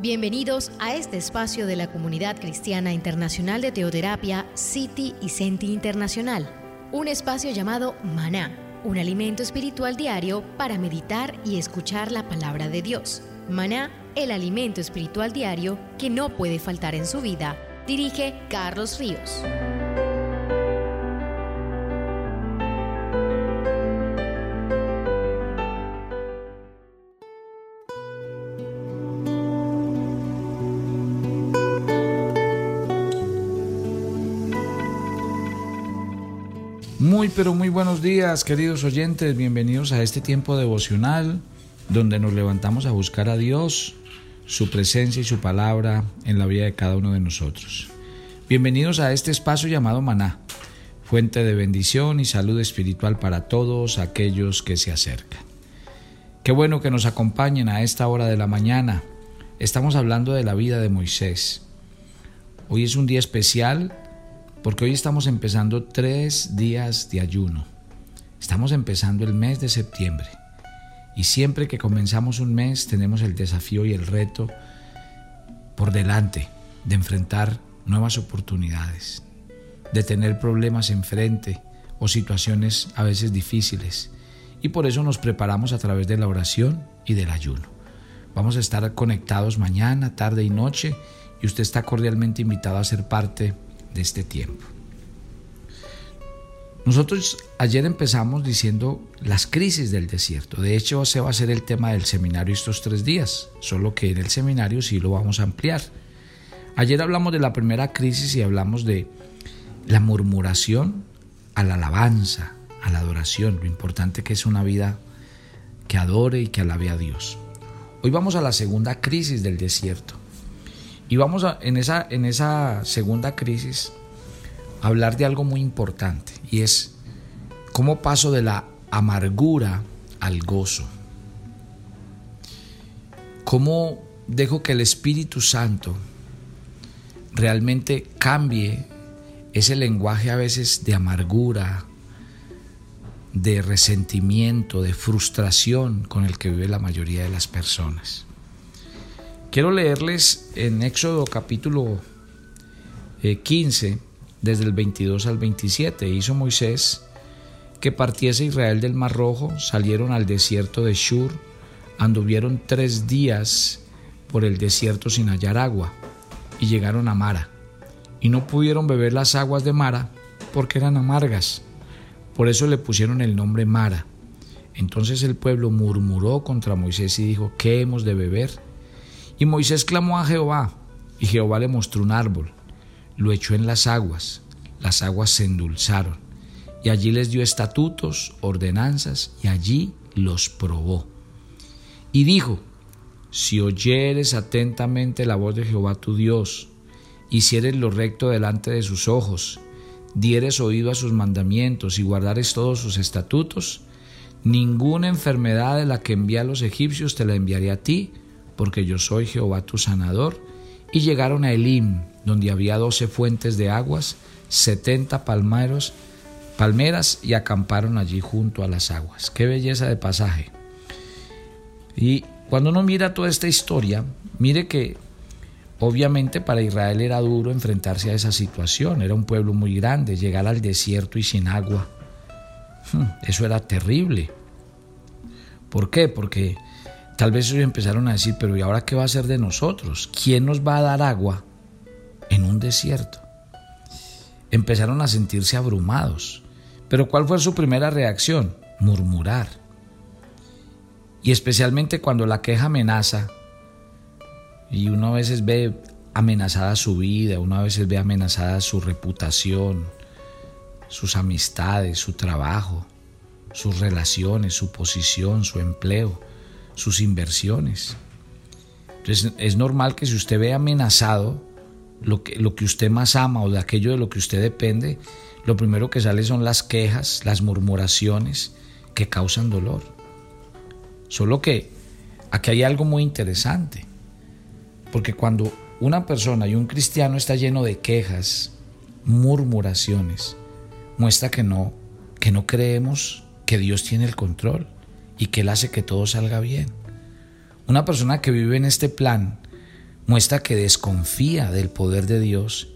Bienvenidos a este espacio de la Comunidad Cristiana Internacional de Teoterapia, City y Senti Internacional. Un espacio llamado Maná, un alimento espiritual diario para meditar y escuchar la palabra de Dios. Maná, el alimento espiritual diario que no puede faltar en su vida. Dirige Carlos Ríos. Pero muy buenos días queridos oyentes, bienvenidos a este tiempo devocional donde nos levantamos a buscar a Dios, su presencia y su palabra en la vida de cada uno de nosotros. Bienvenidos a este espacio llamado Maná, fuente de bendición y salud espiritual para todos aquellos que se acercan. Qué bueno que nos acompañen a esta hora de la mañana. Estamos hablando de la vida de Moisés. Hoy es un día especial porque hoy estamos empezando tres días de ayuno. Estamos empezando el mes de septiembre. Y siempre que comenzamos un mes tenemos el desafío y el reto por delante de enfrentar nuevas oportunidades, de tener problemas enfrente o situaciones a veces difíciles. Y por eso nos preparamos a través de la oración y del ayuno. Vamos a estar conectados mañana, tarde y noche y usted está cordialmente invitado a ser parte de este tiempo. Nosotros ayer empezamos diciendo las crisis del desierto. De hecho, ese va a ser el tema del seminario estos tres días, solo que en el seminario sí lo vamos a ampliar. Ayer hablamos de la primera crisis y hablamos de la murmuración a la alabanza, a la adoración, lo importante que es una vida que adore y que alabe a Dios. Hoy vamos a la segunda crisis del desierto. Y vamos a, en, esa, en esa segunda crisis a hablar de algo muy importante y es cómo paso de la amargura al gozo. Cómo dejo que el Espíritu Santo realmente cambie ese lenguaje a veces de amargura, de resentimiento, de frustración con el que vive la mayoría de las personas. Quiero leerles en Éxodo capítulo 15, eh, desde el 22 al 27. Hizo Moisés que partiese Israel del Mar Rojo, salieron al desierto de Shur, anduvieron tres días por el desierto sin hallar agua, y llegaron a Mara, y no pudieron beber las aguas de Mara porque eran amargas. Por eso le pusieron el nombre Mara. Entonces el pueblo murmuró contra Moisés y dijo, ¿qué hemos de beber? Y Moisés clamó a Jehová, y Jehová le mostró un árbol, lo echó en las aguas, las aguas se endulzaron, y allí les dio estatutos, ordenanzas, y allí los probó. Y dijo, si oyeres atentamente la voz de Jehová tu Dios, hicieres lo recto delante de sus ojos, dieres oído a sus mandamientos y guardares todos sus estatutos, ninguna enfermedad de la que envía a los egipcios te la enviaré a ti, porque yo soy Jehová tu sanador. Y llegaron a Elim, donde había doce fuentes de aguas, setenta palmeros, palmeras, y acamparon allí junto a las aguas. Qué belleza de pasaje. Y cuando uno mira toda esta historia, mire que obviamente para Israel era duro enfrentarse a esa situación. Era un pueblo muy grande, llegar al desierto y sin agua. Hmm, eso era terrible. ¿Por qué? Porque Tal vez ellos empezaron a decir, pero ¿y ahora qué va a hacer de nosotros? ¿Quién nos va a dar agua en un desierto? Empezaron a sentirse abrumados. Pero ¿cuál fue su primera reacción? Murmurar. Y especialmente cuando la queja amenaza, y uno a veces ve amenazada su vida, uno a veces ve amenazada su reputación, sus amistades, su trabajo, sus relaciones, su posición, su empleo sus inversiones. Entonces es normal que si usted ve amenazado lo que, lo que usted más ama o de aquello de lo que usted depende, lo primero que sale son las quejas, las murmuraciones que causan dolor. Solo que aquí hay algo muy interesante, porque cuando una persona y un cristiano está lleno de quejas, murmuraciones, muestra que no, que no creemos que Dios tiene el control y que Él hace que todo salga bien. Una persona que vive en este plan muestra que desconfía del poder de Dios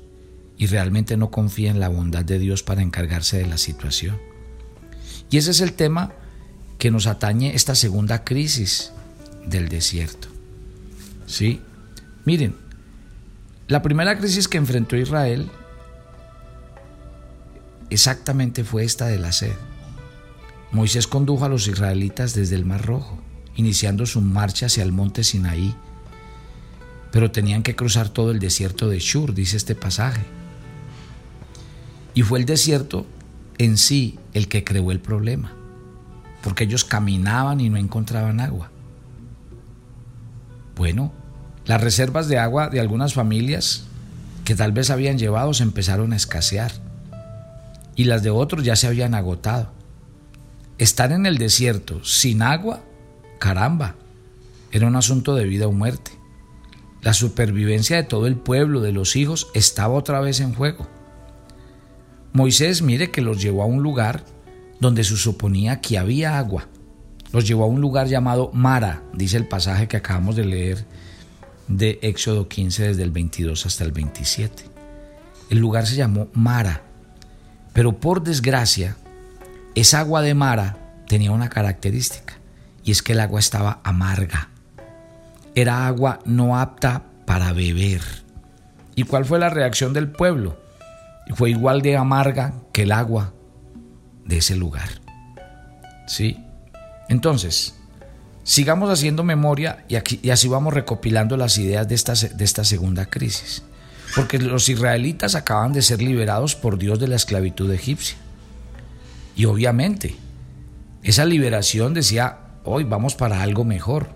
y realmente no confía en la bondad de Dios para encargarse de la situación. Y ese es el tema que nos atañe esta segunda crisis del desierto. ¿Sí? Miren, la primera crisis que enfrentó Israel exactamente fue esta de la sed. Moisés condujo a los israelitas desde el Mar Rojo, iniciando su marcha hacia el monte Sinaí, pero tenían que cruzar todo el desierto de Shur, dice este pasaje. Y fue el desierto en sí el que creó el problema, porque ellos caminaban y no encontraban agua. Bueno, las reservas de agua de algunas familias que tal vez habían llevado se empezaron a escasear y las de otros ya se habían agotado. Estar en el desierto sin agua, caramba, era un asunto de vida o muerte. La supervivencia de todo el pueblo, de los hijos, estaba otra vez en juego. Moisés mire que los llevó a un lugar donde se suponía que había agua. Los llevó a un lugar llamado Mara, dice el pasaje que acabamos de leer de Éxodo 15 desde el 22 hasta el 27. El lugar se llamó Mara, pero por desgracia, esa agua de Mara tenía una característica, y es que el agua estaba amarga. Era agua no apta para beber. ¿Y cuál fue la reacción del pueblo? Fue igual de amarga que el agua de ese lugar. ¿Sí? Entonces, Sigamos haciendo memoria y, así vamos recopilando las ideas de esta, de esta segunda crisis. Porque los israelitas acaban de ser liberados por Dios de la esclavitud egipcia. Y obviamente, esa liberación decía, hoy vamos para algo mejor.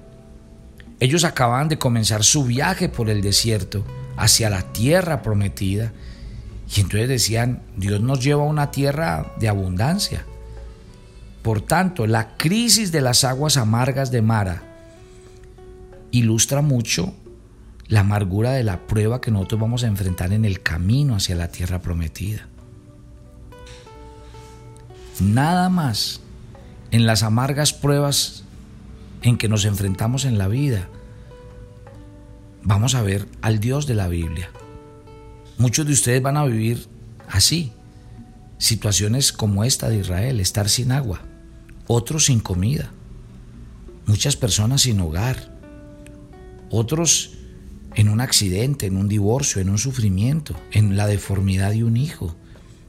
Ellos acababan de comenzar su viaje por el desierto hacia la tierra prometida. Y entonces decían, Dios nos lleva a una tierra de abundancia. Por tanto, la crisis de las aguas amargas de Mara ilustra mucho la amargura de la prueba que nosotros vamos a enfrentar en el camino hacia la tierra prometida. Nada más en las amargas pruebas en que nos enfrentamos en la vida, vamos a ver al Dios de la Biblia. Muchos de ustedes van a vivir así, situaciones como esta de Israel, estar sin agua otros sin comida, muchas personas sin hogar, otros en un accidente, en un divorcio, en un sufrimiento, en la deformidad de un hijo,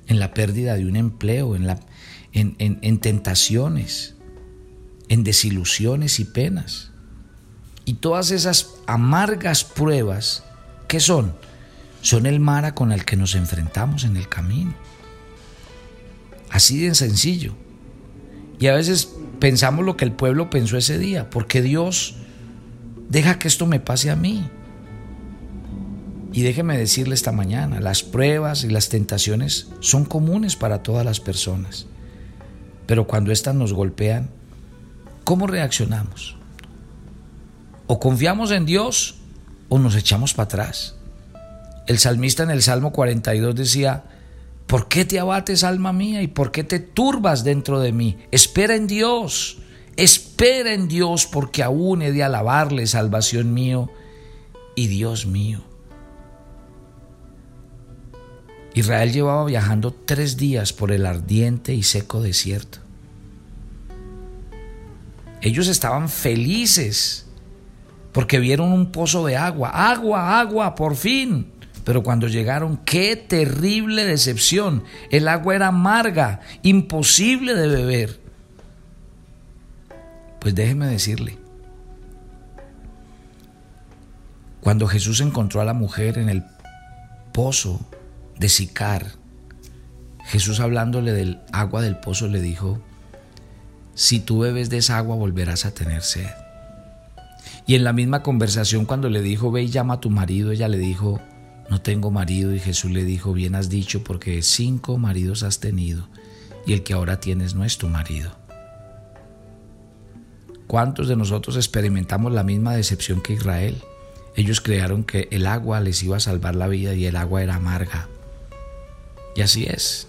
en la pérdida de un empleo, en, la, en, en tentaciones, en desilusiones y penas. Y todas esas amargas pruebas, ¿qué son? Son el mara con el que nos enfrentamos en el camino. Así de sencillo. Y a veces pensamos lo que el pueblo pensó ese día, porque Dios deja que esto me pase a mí. Y déjeme decirle esta mañana, las pruebas y las tentaciones son comunes para todas las personas. Pero cuando éstas nos golpean, ¿cómo reaccionamos? O confiamos en Dios o nos echamos para atrás. El salmista en el Salmo 42 decía, ¿Por qué te abates, alma mía? ¿Y por qué te turbas dentro de mí? Espera en Dios, espera en Dios, porque aún he de alabarle, salvación mío y Dios mío. Israel llevaba viajando tres días por el ardiente y seco desierto. Ellos estaban felices porque vieron un pozo de agua, agua, agua, por fin. Pero cuando llegaron, qué terrible decepción. El agua era amarga, imposible de beber. Pues déjeme decirle, cuando Jesús encontró a la mujer en el pozo de Sicar, Jesús hablándole del agua del pozo le dijo, si tú bebes de esa agua volverás a tener sed. Y en la misma conversación cuando le dijo, ve y llama a tu marido, ella le dijo, no tengo marido y Jesús le dijo, bien has dicho porque cinco maridos has tenido y el que ahora tienes no es tu marido. ¿Cuántos de nosotros experimentamos la misma decepción que Israel? Ellos crearon que el agua les iba a salvar la vida y el agua era amarga. Y así es.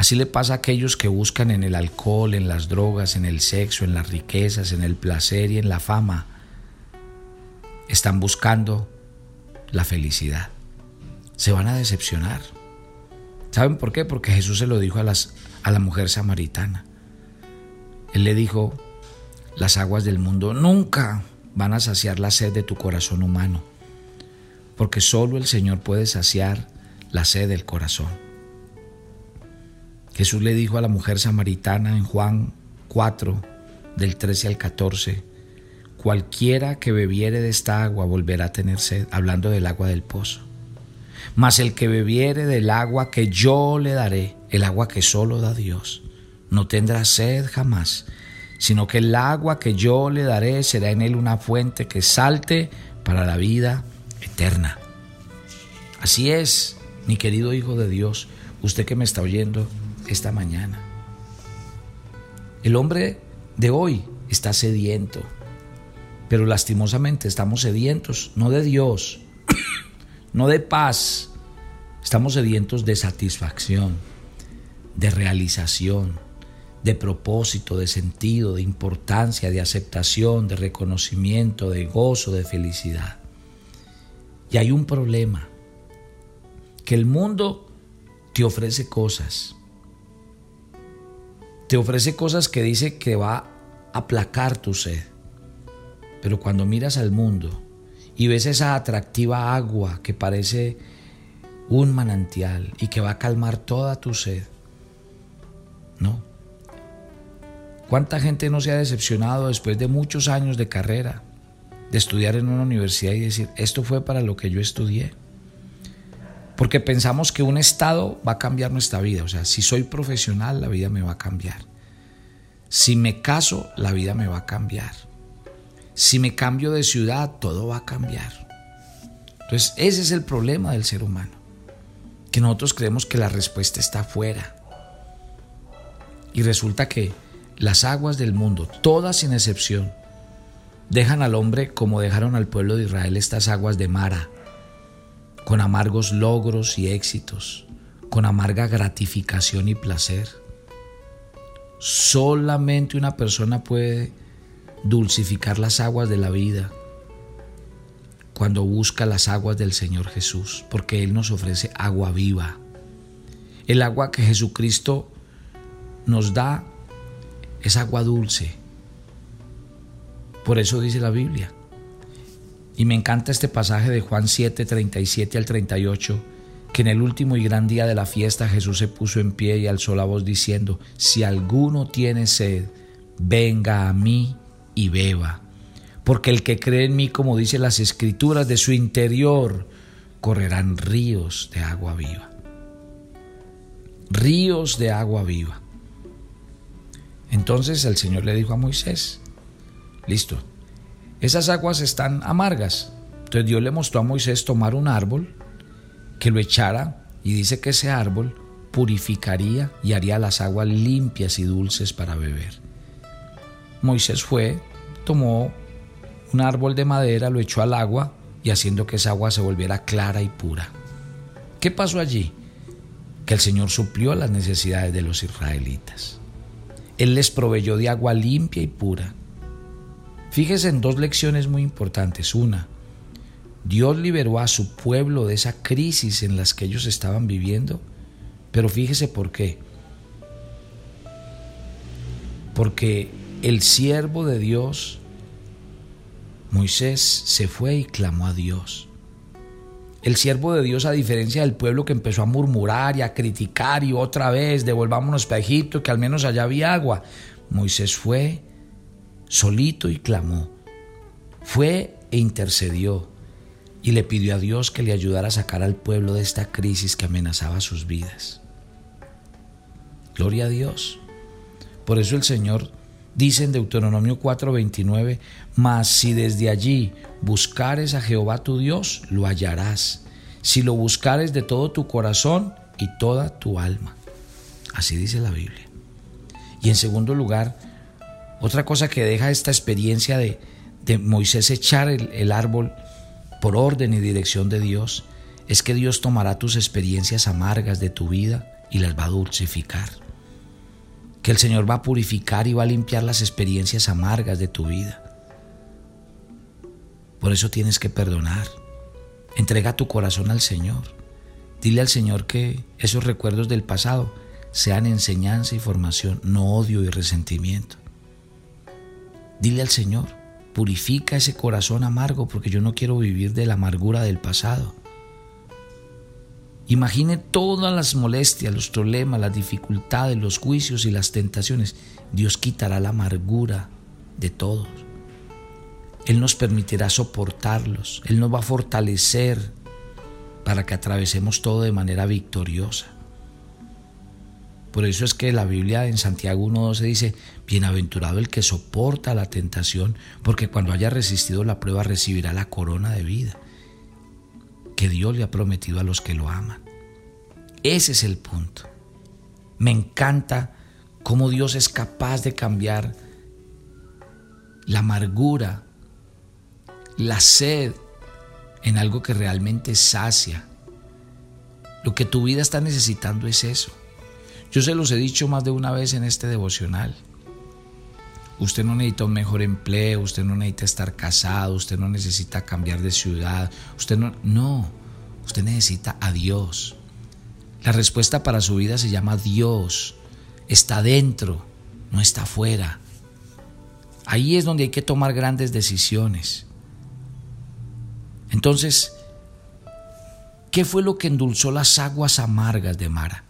Así le pasa a aquellos que buscan en el alcohol, en las drogas, en el sexo, en las riquezas, en el placer y en la fama. Están buscando la felicidad. Se van a decepcionar. ¿Saben por qué? Porque Jesús se lo dijo a, a la mujer samaritana. Él le dijo, las aguas del mundo nunca van a saciar la sed de tu corazón humano, porque solo el Señor puede saciar la sed del corazón. Jesús le dijo a la mujer samaritana en Juan 4, del 13 al 14, cualquiera que bebiere de esta agua volverá a tener sed, hablando del agua del pozo. Mas el que bebiere del agua que yo le daré, el agua que solo da Dios, no tendrá sed jamás, sino que el agua que yo le daré será en él una fuente que salte para la vida eterna. Así es, mi querido Hijo de Dios, usted que me está oyendo esta mañana. El hombre de hoy está sediento, pero lastimosamente estamos sedientos, no de Dios, no de paz, estamos sedientos de satisfacción, de realización, de propósito, de sentido, de importancia, de aceptación, de reconocimiento, de gozo, de felicidad. Y hay un problema, que el mundo te ofrece cosas, te ofrece cosas que dice que va a aplacar tu sed. Pero cuando miras al mundo y ves esa atractiva agua que parece un manantial y que va a calmar toda tu sed, no. ¿Cuánta gente no se ha decepcionado después de muchos años de carrera, de estudiar en una universidad y decir, esto fue para lo que yo estudié? Porque pensamos que un estado va a cambiar nuestra vida. O sea, si soy profesional, la vida me va a cambiar. Si me caso, la vida me va a cambiar. Si me cambio de ciudad, todo va a cambiar. Entonces, ese es el problema del ser humano. Que nosotros creemos que la respuesta está afuera. Y resulta que las aguas del mundo, todas sin excepción, dejan al hombre como dejaron al pueblo de Israel estas aguas de Mara con amargos logros y éxitos, con amarga gratificación y placer. Solamente una persona puede dulcificar las aguas de la vida cuando busca las aguas del Señor Jesús, porque Él nos ofrece agua viva. El agua que Jesucristo nos da es agua dulce. Por eso dice la Biblia, y me encanta este pasaje de Juan 7, 37 al 38, que en el último y gran día de la fiesta Jesús se puso en pie y alzó la voz diciendo, si alguno tiene sed, venga a mí y beba. Porque el que cree en mí, como dice las escrituras, de su interior correrán ríos de agua viva. Ríos de agua viva. Entonces el Señor le dijo a Moisés, listo, esas aguas están amargas. Entonces Dios le mostró a Moisés tomar un árbol, que lo echara y dice que ese árbol purificaría y haría las aguas limpias y dulces para beber. Moisés fue, tomó un árbol de madera, lo echó al agua y haciendo que esa agua se volviera clara y pura. ¿Qué pasó allí? Que el Señor suplió las necesidades de los israelitas. Él les proveyó de agua limpia y pura Fíjese en dos lecciones muy importantes. Una, Dios liberó a su pueblo de esa crisis en las que ellos estaban viviendo, pero fíjese por qué. Porque el siervo de Dios, Moisés, se fue y clamó a Dios. El siervo de Dios, a diferencia del pueblo que empezó a murmurar y a criticar y otra vez, devolvámonos para Egipto, que al menos allá había agua, Moisés fue solito y clamó. Fue e intercedió y le pidió a Dios que le ayudara a sacar al pueblo de esta crisis que amenazaba sus vidas. Gloria a Dios. Por eso el Señor dice en Deuteronomio 4:29, mas si desde allí buscares a Jehová tu Dios, lo hallarás, si lo buscares de todo tu corazón y toda tu alma. Así dice la Biblia. Y en segundo lugar, otra cosa que deja esta experiencia de, Moisés echar el, el árbol por orden y dirección de Dios es que Dios tomará tus experiencias amargas de tu vida y las va a dulcificar. Que el Señor va a purificar y va a limpiar las experiencias amargas de tu vida. Por eso tienes que perdonar. Entrega tu corazón al Señor. Dile al Señor que esos recuerdos del pasado sean enseñanza y formación, no odio y resentimiento. Dile al Señor, purifica ese corazón amargo porque yo no quiero vivir de la amargura del pasado. Imagine todas las molestias, los problemas, las dificultades, los juicios y las tentaciones. Dios quitará la amargura de todos. Él nos permitirá soportarlos. Él nos va a fortalecer para que atravesemos todo de manera victoriosa. Por eso es que la Biblia en Santiago 1.12 dice, bienaventurado el que soporta la tentación, porque cuando haya resistido la prueba recibirá la corona de vida que Dios le ha prometido a los que lo aman. Ese es el punto. Me encanta cómo Dios es capaz de cambiar la amargura, la sed en algo que realmente sacia. Lo que tu vida está necesitando es eso. Yo se los he dicho más de una vez en este devocional. Usted no necesita un mejor empleo, usted no necesita estar casado, usted no necesita cambiar de ciudad, usted no, no, usted necesita a Dios. La respuesta para su vida se llama Dios. Está dentro, no está afuera. Ahí es donde hay que tomar grandes decisiones. Entonces, ¿qué fue lo que endulzó las aguas amargas de Mara?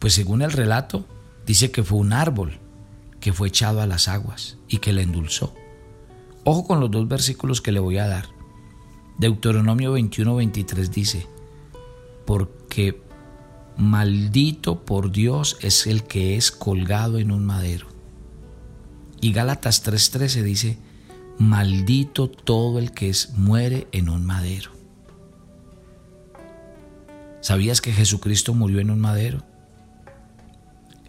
Pues según el relato, dice que fue un árbol que fue echado a las aguas y que la endulzó. Ojo con los dos versículos que le voy a dar. Deuteronomio 21-23 dice, porque maldito por Dios es el que es colgado en un madero. Y Gálatas 3:13 dice, maldito todo el que es muere en un madero. ¿Sabías que Jesucristo murió en un madero?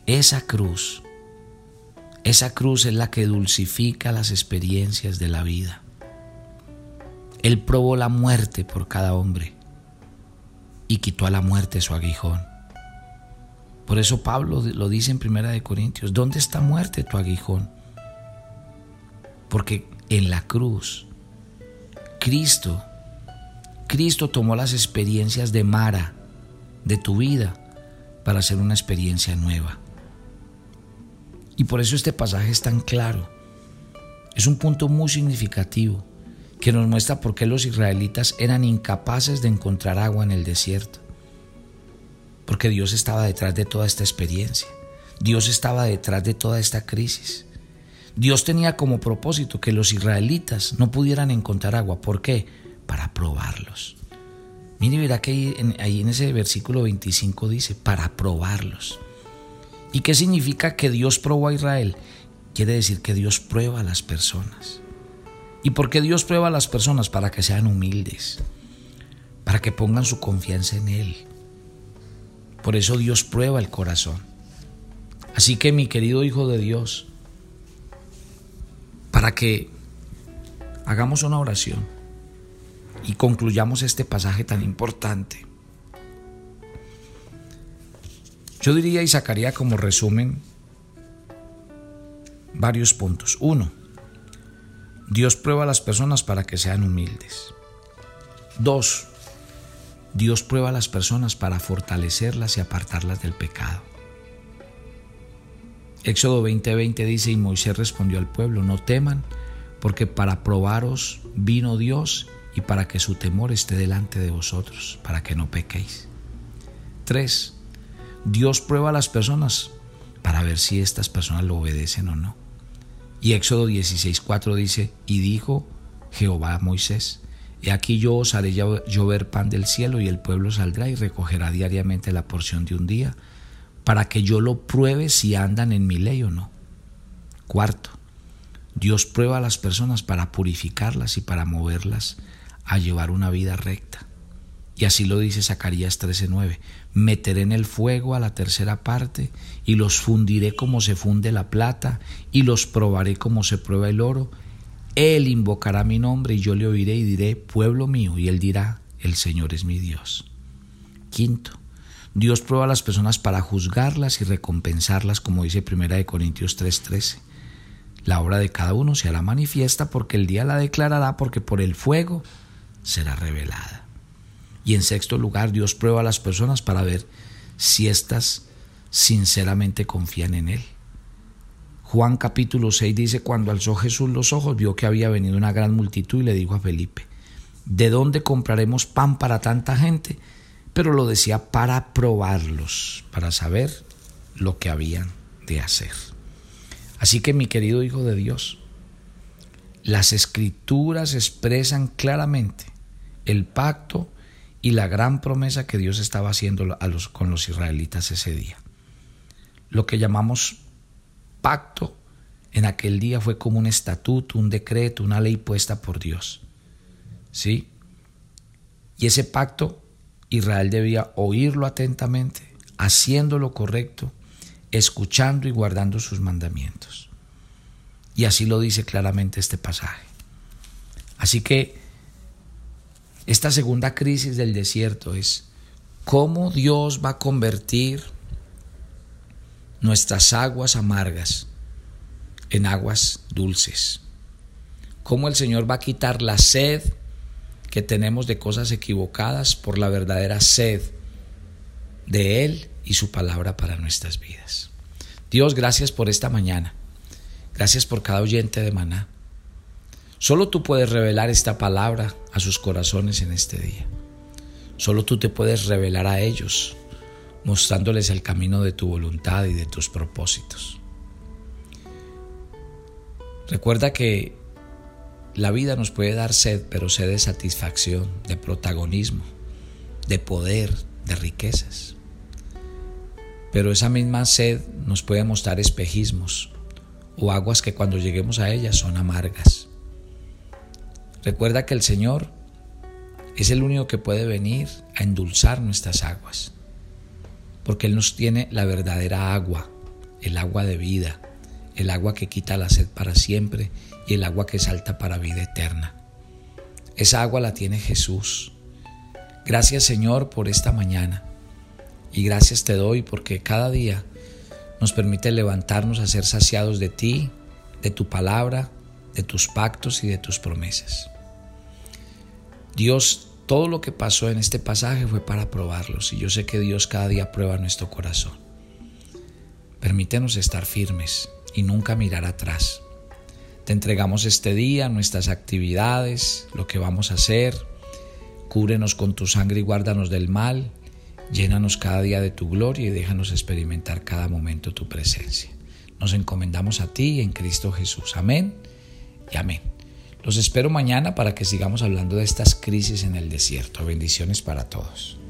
Esa cruz, esa cruz es la que dulcifica las experiencias de la vida. Él probó la muerte por cada hombre y quitó a la muerte su aguijón. Por eso Pablo lo dice en Primera de Corintios, ¿dónde está muerte tu aguijón? Porque en la cruz Cristo Cristo tomó las experiencias de Mara de tu vida para hacer una experiencia nueva. Y por eso este pasaje es tan claro. Es un punto muy significativo que nos muestra por qué los israelitas eran incapaces de encontrar agua en el desierto. Porque Dios estaba detrás de toda esta experiencia. Dios estaba detrás de toda esta crisis. Dios tenía como propósito que los israelitas no pudieran encontrar agua. ¿Por qué? Para probarlos. Mire, verá que ahí en, ahí en ese versículo 25 dice, para probarlos. ¿Y qué significa que Dios probó a Israel? Quiere decir que Dios prueba a las personas. ¿Y por qué Dios prueba a las personas? Para que sean humildes, para que pongan su confianza en Él. Por eso Dios prueba el corazón. Así que mi querido Hijo de Dios, para que hagamos una oración y concluyamos este pasaje tan importante. Yo diría y sacaría como resumen varios puntos. Uno, Dios prueba a las personas para que sean humildes. Dos, Dios prueba a las personas para fortalecerlas y apartarlas del pecado. Éxodo 20:20 dice, y Moisés respondió al pueblo, no teman, porque para probaros vino Dios y para que su temor esté delante de vosotros, para que no pequéis. 3. Dios prueba a las personas para ver si estas personas lo obedecen o no. Y Éxodo 16:4 dice, y dijo Jehová a Moisés, He aquí yo os haré llover pan del cielo y el pueblo saldrá y recogerá diariamente la porción de un día, para que yo lo pruebe si andan en mi ley o no. Cuarto, Dios prueba a las personas para purificarlas y para moverlas a llevar una vida recta. Y así lo dice Zacarías 13:9. Meteré en el fuego a la tercera parte y los fundiré como se funde la plata y los probaré como se prueba el oro. Él invocará mi nombre y yo le oiré y diré, pueblo mío, y él dirá, el Señor es mi Dios. Quinto, Dios prueba a las personas para juzgarlas y recompensarlas, como dice 1 Corintios 3:13. La obra de cada uno se hará manifiesta porque el día la declarará, porque por el fuego será revelada. Y en sexto lugar, Dios prueba a las personas para ver si éstas sinceramente confían en Él. Juan capítulo 6 dice, cuando alzó Jesús los ojos, vio que había venido una gran multitud y le dijo a Felipe, ¿de dónde compraremos pan para tanta gente? Pero lo decía para probarlos, para saber lo que habían de hacer. Así que mi querido Hijo de Dios, las escrituras expresan claramente el pacto y la gran promesa que Dios estaba haciendo a los, con los israelitas ese día. Lo que llamamos pacto en aquel día fue como un estatuto, un decreto, una ley puesta por Dios. ¿Sí? Y ese pacto Israel debía oírlo atentamente, haciendo lo correcto, escuchando y guardando sus mandamientos. Y así lo dice claramente este pasaje. Así que esta segunda crisis del desierto es cómo Dios va a convertir nuestras aguas amargas en aguas dulces. Cómo el Señor va a quitar la sed que tenemos de cosas equivocadas por la verdadera sed de Él y su palabra para nuestras vidas. Dios, gracias por esta mañana. Gracias por cada oyente de maná. Solo tú puedes revelar esta palabra a sus corazones en este día. Solo tú te puedes revelar a ellos, mostrándoles el camino de tu voluntad y de tus propósitos. Recuerda que la vida nos puede dar sed, pero sed de satisfacción, de protagonismo, de poder, de riquezas. Pero esa misma sed nos puede mostrar espejismos, o aguas que cuando lleguemos a ellas son amargas. Recuerda que el Señor es el único que puede venir a endulzar nuestras aguas, porque Él nos tiene la verdadera agua, el agua de vida, el agua que quita la sed para siempre y el agua que salta para vida eterna. Esa agua la tiene Jesús. Gracias Señor por esta mañana y gracias te doy porque cada día nos permite levantarnos a ser saciados de ti, de tu palabra, de tus pactos y de tus promesas. Dios, todo lo que pasó en este pasaje fue para probarlos y yo sé que Dios cada día prueba nuestro corazón. Permítenos estar firmes y nunca mirar atrás. Te entregamos este día, nuestras actividades, lo que vamos a hacer. Cúrenos con tu sangre y guárdanos del mal Llénanos cada día de tu gloria y déjanos experimentar cada momento tu presencia. Nos encomendamos a ti en Cristo Jesús. Amén y amén. Los espero mañana para que sigamos hablando de estas crisis en el desierto. Bendiciones para todos.